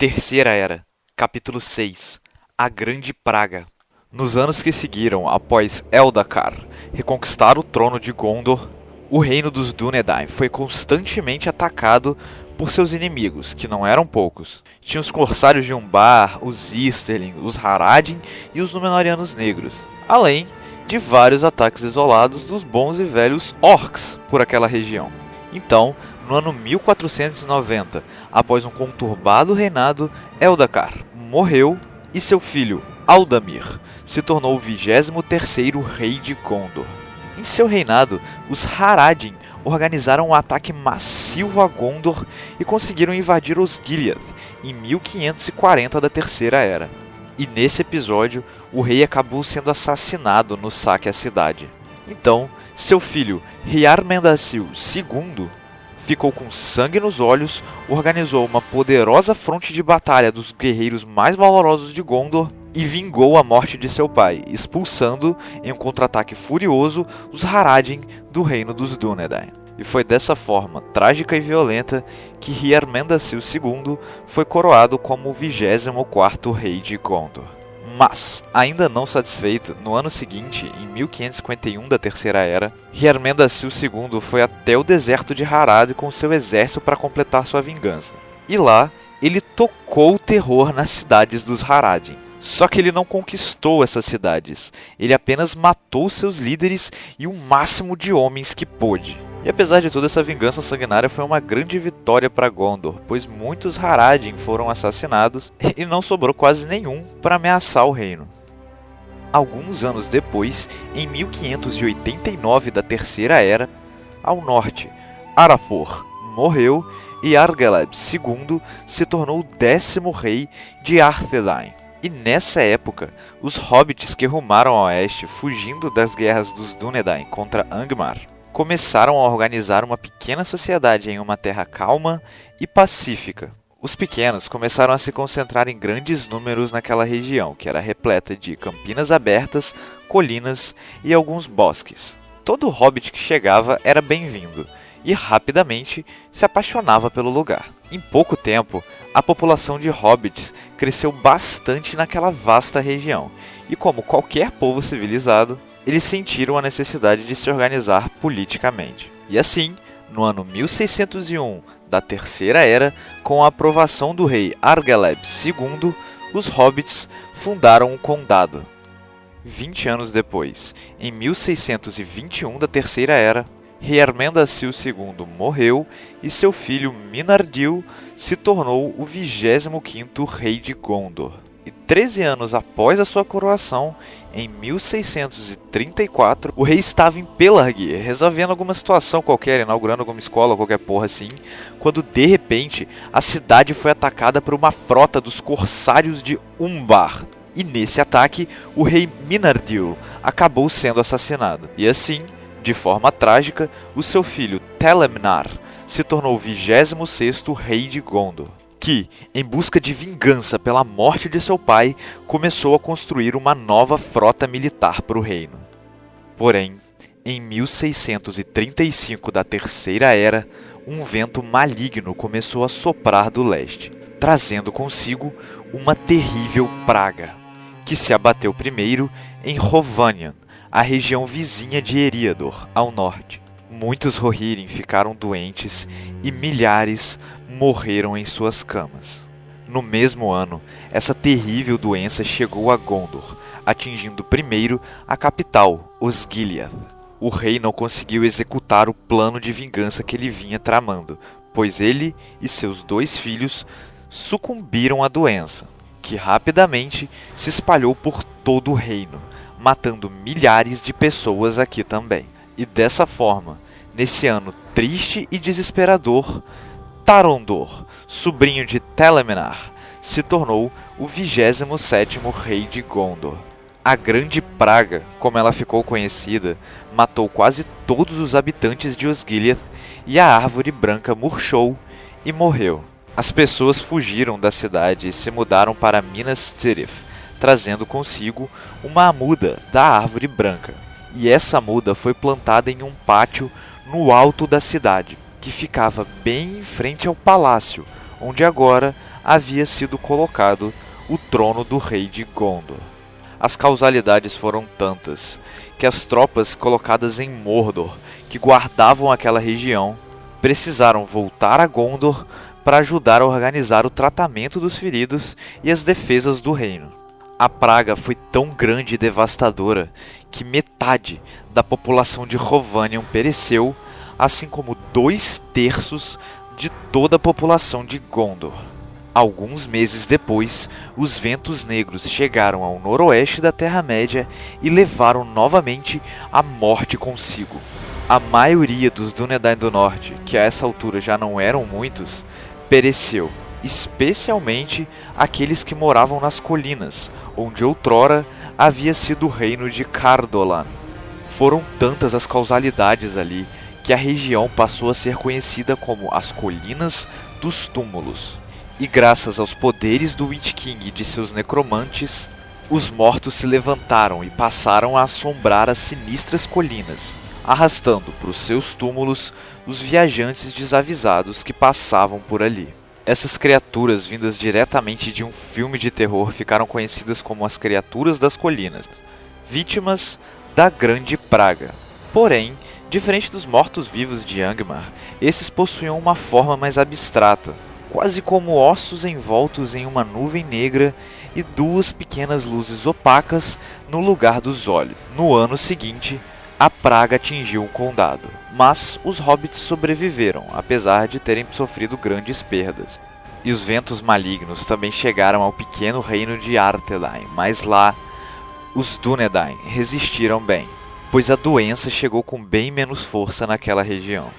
Terceira Era, capítulo 6 A Grande Praga. Nos anos que seguiram, após Eldacar reconquistar o trono de Gondor, o reino dos Dúnedain foi constantemente atacado por seus inimigos, que não eram poucos. Tinha os corsários de Umbar, os Easterling, os Haradin e os Númenóreanos Negros, além de vários ataques isolados dos bons e velhos Orcs por aquela região. Então, no ano 1490, após um conturbado reinado, Eldacar morreu e seu filho, Aldamir, se tornou o 23º rei de Gondor. Em seu reinado, os Haradin organizaram um ataque massivo a Gondor e conseguiram invadir os Gilead em 1540 da Terceira Era. E nesse episódio, o rei acabou sendo assassinado no saque à cidade. Então, seu filho, Hiarmendacil II, ficou com sangue nos olhos, organizou uma poderosa fronte de batalha dos guerreiros mais valorosos de Gondor e vingou a morte de seu pai, expulsando, em um contra-ataque furioso, os Haradin do reino dos Dúnedain. E foi dessa forma trágica e violenta que Hiarmendacil II foi coroado como o 24º rei de Gondor. Mas, ainda não satisfeito, no ano seguinte, em 1551 da Terceira Era, Hiarmendacil II foi até o deserto de Harad com seu exército para completar sua vingança. E lá, ele tocou o terror nas cidades dos Haradin. Só que ele não conquistou essas cidades, ele apenas matou seus líderes e o máximo de homens que pôde. E apesar de toda essa vingança sanguinária foi uma grande vitória para Gondor, pois muitos Haradin foram assassinados e não sobrou quase nenhum para ameaçar o reino. Alguns anos depois, em 1589 da Terceira Era, ao norte, Arapor morreu e Argeleb II se tornou o décimo rei de Arthedain. E nessa época, os hobbits que rumaram ao oeste fugindo das guerras dos Dúnedain contra Angmar começaram a organizar uma pequena sociedade em uma terra calma e pacífica. Os pequenos começaram a se concentrar em grandes números naquela região, que era repleta de campinas abertas, colinas e alguns bosques. Todo hobbit que chegava era bem-vindo e rapidamente se apaixonava pelo lugar. Em pouco tempo, a população de hobbits cresceu bastante naquela vasta região, e como qualquer povo civilizado, eles sentiram a necessidade de se organizar politicamente. E assim, no ano 1601 da Terceira Era, com a aprovação do rei Argeleb II, os hobbits fundaram o condado. Vinte anos depois, em 1621 da Terceira Era, Hermendacil II morreu e seu filho Minardil se tornou o 25º rei de Gondor e 13 anos após a sua coroação, em 1634, o rei estava em Pelargir, resolvendo alguma situação qualquer, inaugurando alguma escola, qualquer porra assim, quando de repente a cidade foi atacada por uma frota dos corsários de Umbar. E nesse ataque, o rei Minardil acabou sendo assassinado. E assim, de forma trágica, o seu filho Telemnar se tornou o 26º rei de Gondor que, em busca de vingança pela morte de seu pai, começou a construir uma nova frota militar para o reino. Porém, em 1635 da Terceira Era, um vento maligno começou a soprar do leste, trazendo consigo uma terrível praga, que se abateu primeiro em Rovanian, a região vizinha de Eriador, ao norte. Muitos Rohirrim ficaram doentes e milhares morreram em suas camas. No mesmo ano, essa terrível doença chegou a Gondor, atingindo primeiro a capital, Osgiliath. O rei não conseguiu executar o plano de vingança que ele vinha tramando, pois ele e seus dois filhos sucumbiram à doença, que rapidamente se espalhou por todo o reino, matando milhares de pessoas aqui também. E dessa forma, nesse ano triste e desesperador, Tarondor, sobrinho de Telemenar, se tornou o 27º rei de Gondor. A Grande Praga, como ela ficou conhecida, matou quase todos os habitantes de Osgiliath e a árvore branca murchou e morreu. As pessoas fugiram da cidade e se mudaram para Minas Tirith, trazendo consigo uma muda da árvore branca. E essa muda foi plantada em um pátio no alto da cidade que ficava bem em frente ao palácio, onde agora havia sido colocado o trono do rei de Gondor. As causalidades foram tantas que as tropas colocadas em Mordor, que guardavam aquela região, precisaram voltar a Gondor para ajudar a organizar o tratamento dos feridos e as defesas do reino. A praga foi tão grande e devastadora que metade da população de Rovanion pereceu, assim como dois terços de toda a população de Gondor. Alguns meses depois, os ventos negros chegaram ao noroeste da Terra-média e levaram novamente a morte consigo. A maioria dos Dúnedain do Norte, que a essa altura já não eram muitos, pereceu, especialmente aqueles que moravam nas colinas, onde outrora havia sido o reino de Cardolan. Foram tantas as causalidades ali que a região passou a ser conhecida como as Colinas dos Túmulos e graças aos poderes do Witch King e de seus necromantes, os mortos se levantaram e passaram a assombrar as sinistras colinas, arrastando para os seus túmulos os viajantes desavisados que passavam por ali. Essas criaturas, vindas diretamente de um filme de terror, ficaram conhecidas como as Criaturas das Colinas, vítimas da Grande Praga. Porém, diferente dos mortos-vivos de Angmar, esses possuíam uma forma mais abstrata, quase como ossos envoltos em uma nuvem negra e duas pequenas luzes opacas no lugar dos olhos. No ano seguinte, a praga atingiu o condado, mas os hobbits sobreviveram, apesar de terem sofrido grandes perdas. E os ventos malignos também chegaram ao pequeno reino de Arthedain, mas lá os Dúnedain resistiram bem, pois a doença chegou com bem menos força naquela região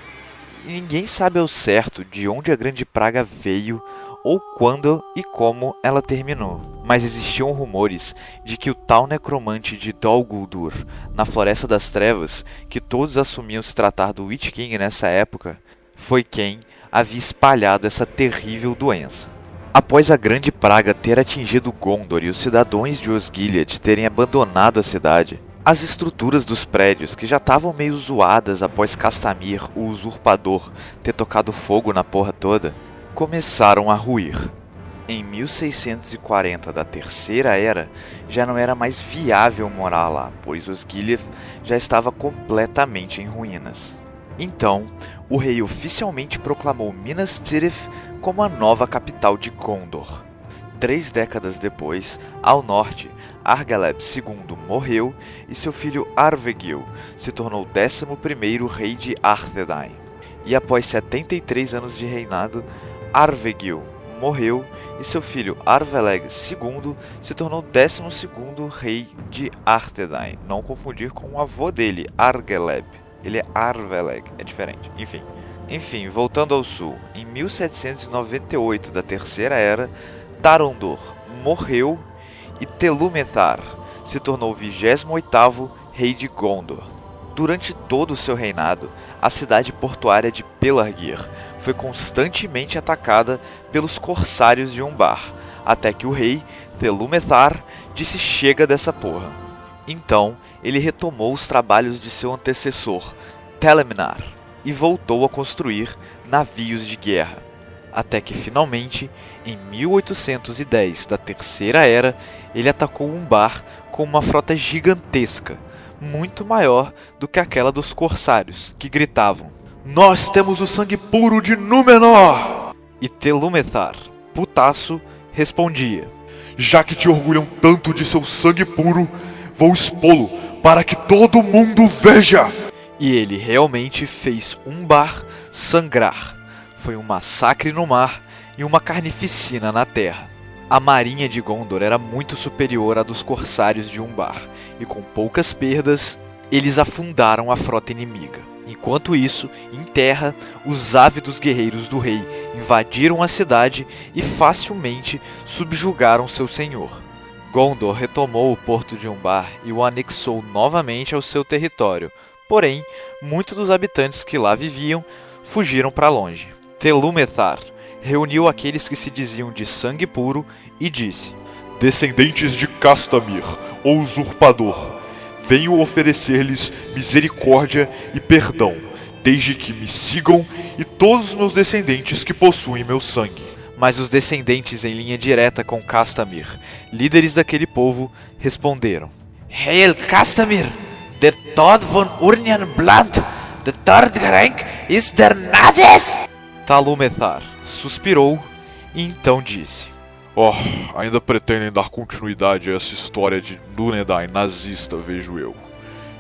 ninguém sabe ao certo de onde a grande praga veio ou quando e como ela terminou. Mas existiam rumores de que o tal necromante de Dol Guldur, na Floresta das Trevas, que todos assumiam se tratar do Witch King nessa época, foi quem havia espalhado essa terrível doença. Após a grande praga ter atingido Gondor e os cidadãos de Osgiliath terem abandonado a cidade, as estruturas dos prédios, que já estavam meio zoadas após Castamir, o usurpador, ter tocado fogo na porra toda, começaram a ruir. Em 1640 da Terceira Era, já não era mais viável morar lá, pois os Gilead já estava completamente em ruínas. Então, o rei oficialmente proclamou Minas Tirith como a nova capital de Gondor. Três décadas depois, ao norte, Argaleb II morreu e seu filho Arvegil se tornou 11º rei de Arthedain. E após 73 anos de reinado, Arvegil morreu e seu filho Arveleg II se tornou 12º rei de Arthedain. Não confundir com o avô dele, Argeleb. Ele é Arveleg, é diferente. Enfim. Enfim, voltando ao sul, em 1798 da Terceira Era, Tarondor morreu e Telumethar se tornou o 28º rei de Gondor. Durante todo o seu reinado, a cidade portuária de Pelargir foi constantemente atacada pelos corsários de Umbar, até que o rei, Telumethar, disse chega dessa porra. Então, ele retomou os trabalhos de seu antecessor, Telemnar, e voltou a construir navios de guerra até que finalmente, em 1810 da Terceira Era, ele atacou um bar com uma frota gigantesca, muito maior do que aquela dos corsários, que gritavam: Nós temos o sangue puro de Númenor! E Telumethar, putaço, respondia: Já que te orgulham tanto de seu sangue puro, vou expô-lo para que todo mundo veja! E ele realmente fez um bar sangrar foi um massacre no mar e uma carnificina na terra. A marinha de Gondor era muito superior à dos corsários de Umbar, e com poucas perdas, eles afundaram a frota inimiga. Enquanto isso, em terra, os ávidos guerreiros do rei invadiram a cidade e facilmente subjugaram seu senhor. Gondor retomou o porto de Umbar e o anexou novamente ao seu território, porém, muitos dos habitantes que lá viviam fugiram para longe. Telumethar reuniu aqueles que se diziam de sangue puro e disse: Descendentes de Castamir, o usurpador, venho oferecer-lhes misericórdia e perdão, desde que me sigam e todos os meus descendentes que possuem meu sangue. Mas os descendentes em linha direta com Castamir, líderes daquele povo, responderam: Hail Castamir, der Tod von Urnian Blunt, the third rank is der Nazis! Talumethar suspirou e então disse: Oh, ainda pretendem dar continuidade a essa história de Dúnedain nazista, vejo eu.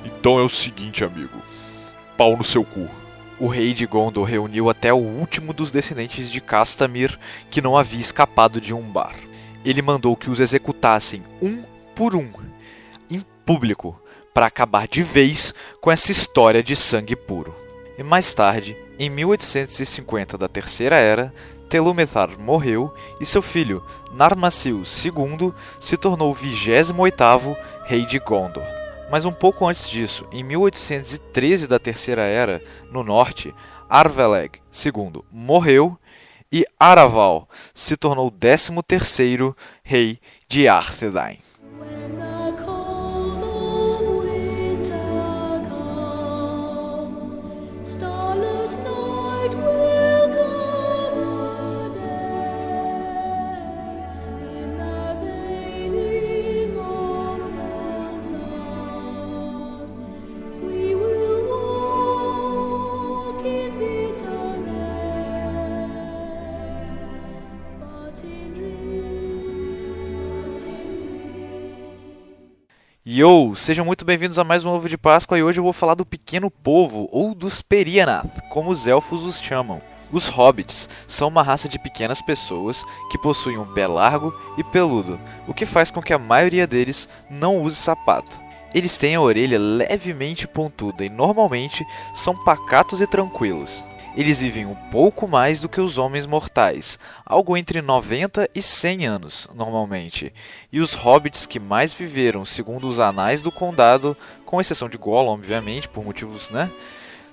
Então é o seguinte, amigo. Pau no seu cu. O rei de Gondor reuniu até o último dos descendentes de Castamir que não havia escapado de um bar. Ele mandou que os executassem um por um, em público, para acabar de vez com essa história de sangue puro. E mais tarde, em 1850 da Terceira Era, Telumethar morreu e seu filho, Narmasil II, se tornou o 28º rei de Gondor. Mas um pouco antes disso, em 1813 da Terceira Era, no norte, Arveleg II morreu e Araval se tornou o 13º rei de Arthedain. Yo, sejam muito bem-vindos a mais um Ovo de Páscoa e hoje eu vou falar do pequeno povo, ou dos Perianath, como os elfos os chamam. Os hobbits são uma raça de pequenas pessoas que possuem um pé largo e peludo, o que faz com que a maioria deles não use sapato. Eles têm a orelha levemente pontuda e normalmente são pacatos e tranquilos. Eles vivem um pouco mais do que os homens mortais, algo entre 90 e 100 anos, normalmente. E os hobbits que mais viveram, segundo os anais do condado, com exceção de Gollum, obviamente, por motivos, né?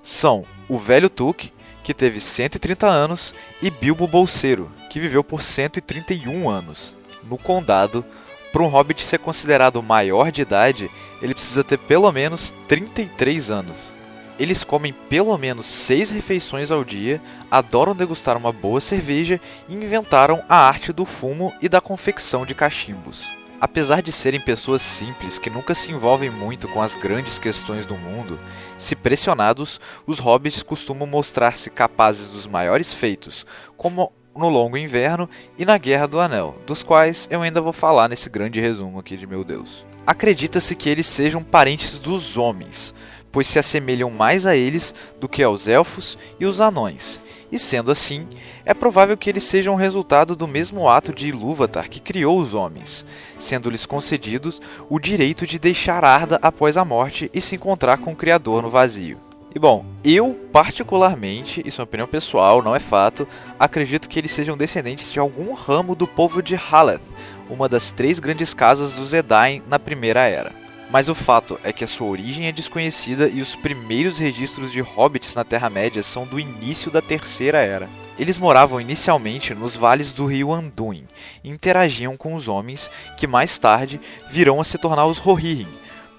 São o velho Tuque, que teve 130 anos, e Bilbo Bolseiro, que viveu por 131 anos. No condado, para um hobbit ser considerado maior de idade, ele precisa ter pelo menos 33 anos. Eles comem pelo menos seis refeições ao dia, adoram degustar uma boa cerveja e inventaram a arte do fumo e da confecção de cachimbos. Apesar de serem pessoas simples que nunca se envolvem muito com as grandes questões do mundo, se pressionados, os hobbits costumam mostrar-se capazes dos maiores feitos, como no Longo Inverno e na Guerra do Anel, dos quais eu ainda vou falar nesse grande resumo aqui de meu Deus. Acredita-se que eles sejam parentes dos homens, pois se assemelham mais a eles do que aos elfos e os anões. E sendo assim, é provável que eles sejam resultado do mesmo ato de Ilúvatar que criou os homens, sendo-lhes concedidos o direito de deixar Arda após a morte e se encontrar com o Criador no vazio. E bom, eu particularmente, isso é uma opinião pessoal, não é fato, acredito que eles sejam descendentes de algum ramo do povo de Haleth, uma das três grandes casas dos Edain na Primeira Era. Mas o fato é que a sua origem é desconhecida e os primeiros registros de hobbits na Terra-média são do início da Terceira Era. Eles moravam inicialmente nos vales do rio Anduin e interagiam com os homens que mais tarde virão a se tornar os Rohirrim,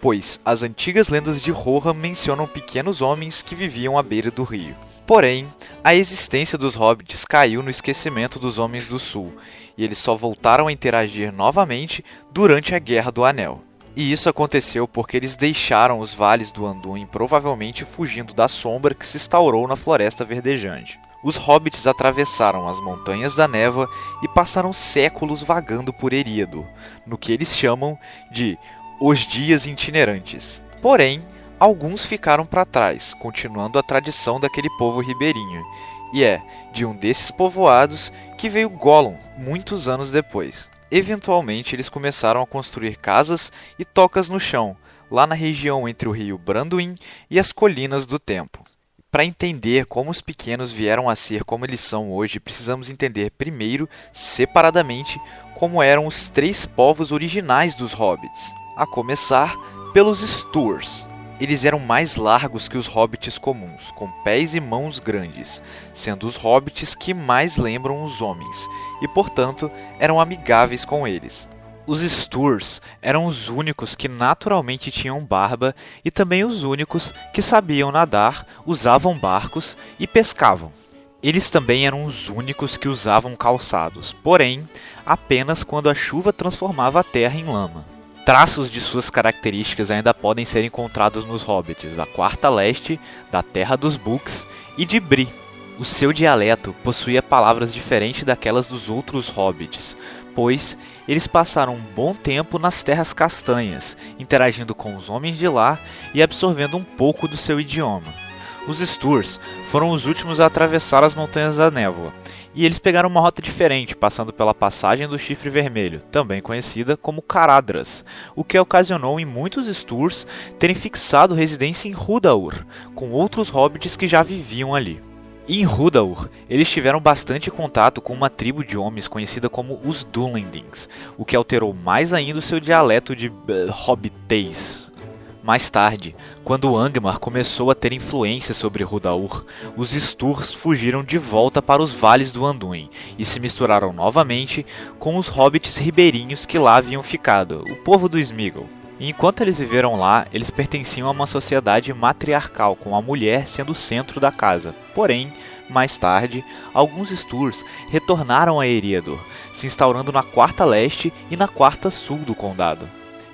pois as antigas lendas de Rohan mencionam pequenos homens que viviam à beira do rio. Porém, a existência dos hobbits caiu no esquecimento dos Homens do Sul, e eles só voltaram a interagir novamente durante a Guerra do Anel. E isso aconteceu porque eles deixaram os vales do Anduin provavelmente fugindo da sombra que se instaurou na Floresta Verdejante. Os hobbits atravessaram as Montanhas da Neva e passaram séculos vagando por Eríado, no que eles chamam de os Dias Itinerantes. Porém, alguns ficaram para trás, continuando a tradição daquele povo ribeirinho, e é de um desses povoados que veio Gollum muitos anos depois. Eventualmente, eles começaram a construir casas e tocas no chão, lá na região entre o rio Branduin e as colinas do Tempo. Para entender como os pequenos vieram a ser como eles são hoje, precisamos entender primeiro, separadamente, como eram os três povos originais dos hobbits, a começar pelos Sturs. Eles eram mais largos que os hobbits comuns, com pés e mãos grandes, sendo os hobbits que mais lembram os homens, e portanto eram amigáveis com eles. Os Sturs eram os únicos que naturalmente tinham barba e também os únicos que sabiam nadar, usavam barcos e pescavam. Eles também eram os únicos que usavam calçados, porém, apenas quando a chuva transformava a terra em lama. Traços de suas características ainda podem ser encontrados nos hobbits da Quarta Leste, da Terra dos Books e de Bri. O seu dialeto possuía palavras diferentes daquelas dos outros hobbits, pois eles passaram um bom tempo nas Terras Castanhas, interagindo com os homens de lá e absorvendo um pouco do seu idioma. Os Sturs foram os últimos a atravessar as Montanhas da Névoa, e eles pegaram uma rota diferente, passando pela passagem do Chifre Vermelho, também conhecida como Caradras, o que ocasionou em muitos Sturs terem fixado residência em Rudaur, com outros hobbits que já viviam ali. Em Rudaur, eles tiveram bastante contato com uma tribo de homens conhecida como os Dunlendings, o que alterou mais ainda o seu dialeto de uh, hobbitês. Mais tarde, quando Angmar começou a ter influência sobre Rudaur, os Sturs fugiram de volta para os vales do Anduin e se misturaram novamente com os hobbits ribeirinhos que lá haviam ficado, o povo do Smeagol. Enquanto eles viveram lá, eles pertenciam a uma sociedade matriarcal, com a mulher sendo o centro da casa. Porém, mais tarde, alguns Sturs retornaram a Eriador, se instaurando na quarta leste e na quarta sul do condado.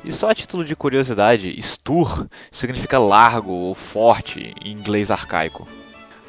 E só a título de curiosidade, Stur significa largo ou forte em inglês arcaico.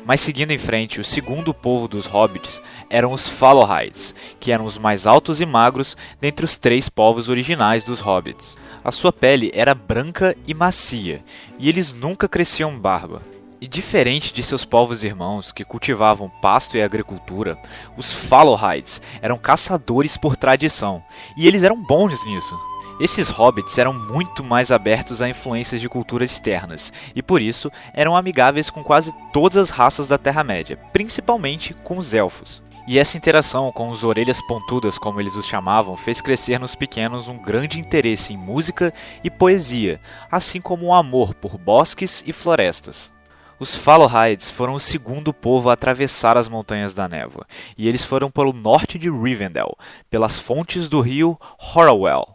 Mas seguindo em frente, o segundo povo dos hobbits eram os Fallowhides, que eram os mais altos e magros dentre os três povos originais dos hobbits. A sua pele era branca e macia, e eles nunca cresciam barba. E diferente de seus povos irmãos que cultivavam pasto e agricultura, os Fallowhides eram caçadores por tradição, e eles eram bons nisso. Esses hobbits eram muito mais abertos a influências de culturas externas, e por isso eram amigáveis com quase todas as raças da Terra-média, principalmente com os elfos. E essa interação com os orelhas pontudas, como eles os chamavam, fez crescer nos pequenos um grande interesse em música e poesia, assim como um amor por bosques e florestas. Os Fallowhides foram o segundo povo a atravessar as Montanhas da Névoa, e eles foram pelo norte de Rivendell, pelas fontes do rio Horwell.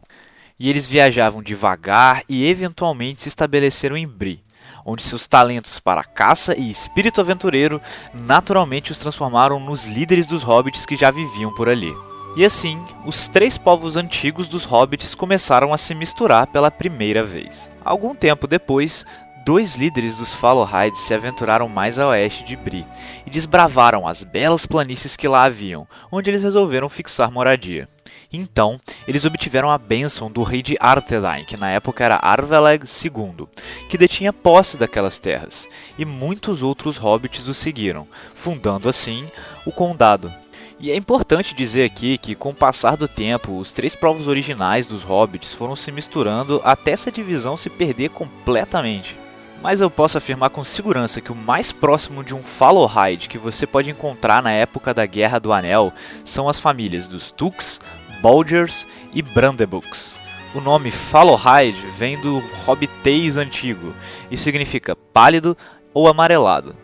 E eles viajavam devagar e eventualmente se estabeleceram em Bree onde seus talentos para caça e espírito aventureiro naturalmente os transformaram nos líderes dos hobbits que já viviam por ali. E assim, os três povos antigos dos hobbits começaram a se misturar pela primeira vez. Algum tempo depois, dois líderes dos Fallowhides se aventuraram mais a oeste de Bree e desbravaram as belas planícies que lá haviam, onde eles resolveram fixar moradia. Então, eles obtiveram a bênção do rei de Arthedain, que na época era Arveleg II, que detinha posse daquelas terras, e muitos outros hobbits o seguiram, fundando assim o condado. E é importante dizer aqui que, com o passar do tempo, os três povos originais dos hobbits foram se misturando até essa divisão se perder completamente. Mas eu posso afirmar com segurança que o mais próximo de um Fallowhide que você pode encontrar na época da Guerra do Anel são as famílias dos Tux, Bolgers e Brandebooks. O nome Fallowhide vem do hobbitês antigo e significa pálido ou amarelado.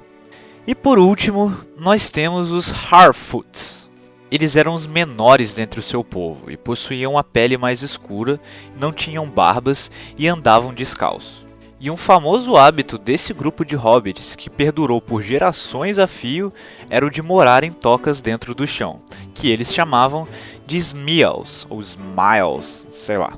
E por último, nós temos os Harfoots. Eles eram os menores dentre o seu povo e possuíam a pele mais escura, não tinham barbas e andavam descalços. E um famoso hábito desse grupo de hobbits, que perdurou por gerações a fio, era o de morar em tocas dentro do chão, que eles chamavam de Smials, ou Smiles, sei lá.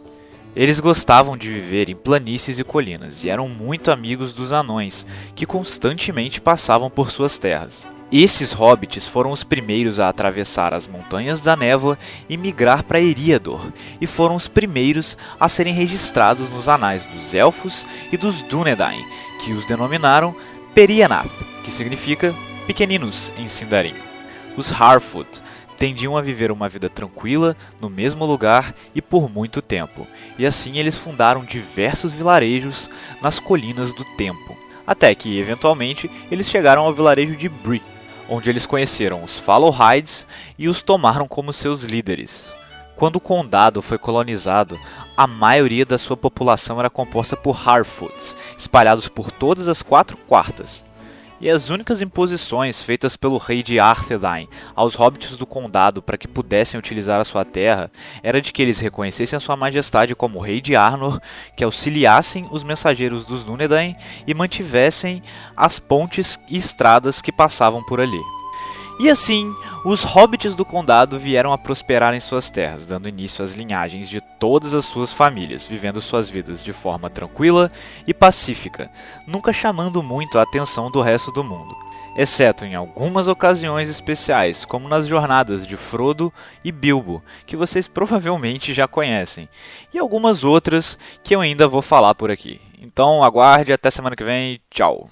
Eles gostavam de viver em planícies e colinas e eram muito amigos dos anões, que constantemente passavam por suas terras. Esses hobbits foram os primeiros a atravessar as montanhas da névoa e migrar para Eriador, e foram os primeiros a serem registrados nos anais dos elfos e dos Dúnedain, que os denominaram Perianath, que significa pequeninos em Sindarin. Os Harfoot tendiam a viver uma vida tranquila no mesmo lugar e por muito tempo, e assim eles fundaram diversos vilarejos nas colinas do tempo, até que eventualmente eles chegaram ao vilarejo de Bree, onde eles conheceram os Fallowhides e os tomaram como seus líderes. Quando o condado foi colonizado, a maioria da sua população era composta por Harfoots, espalhados por todas as quatro quartas, e as únicas imposições feitas pelo rei de Arthedain aos hobbits do condado para que pudessem utilizar a sua terra era de que eles reconhecessem a sua majestade como rei de Arnor, que auxiliassem os mensageiros dos Dúnedain e mantivessem as pontes e estradas que passavam por ali. E assim, os hobbits do condado vieram a prosperar em suas terras, dando início às linhagens de todas as suas famílias, vivendo suas vidas de forma tranquila e pacífica, nunca chamando muito a atenção do resto do mundo, exceto em algumas ocasiões especiais, como nas jornadas de Frodo e Bilbo, que vocês provavelmente já conhecem, e algumas outras que eu ainda vou falar por aqui. Então aguarde até semana que vem, tchau!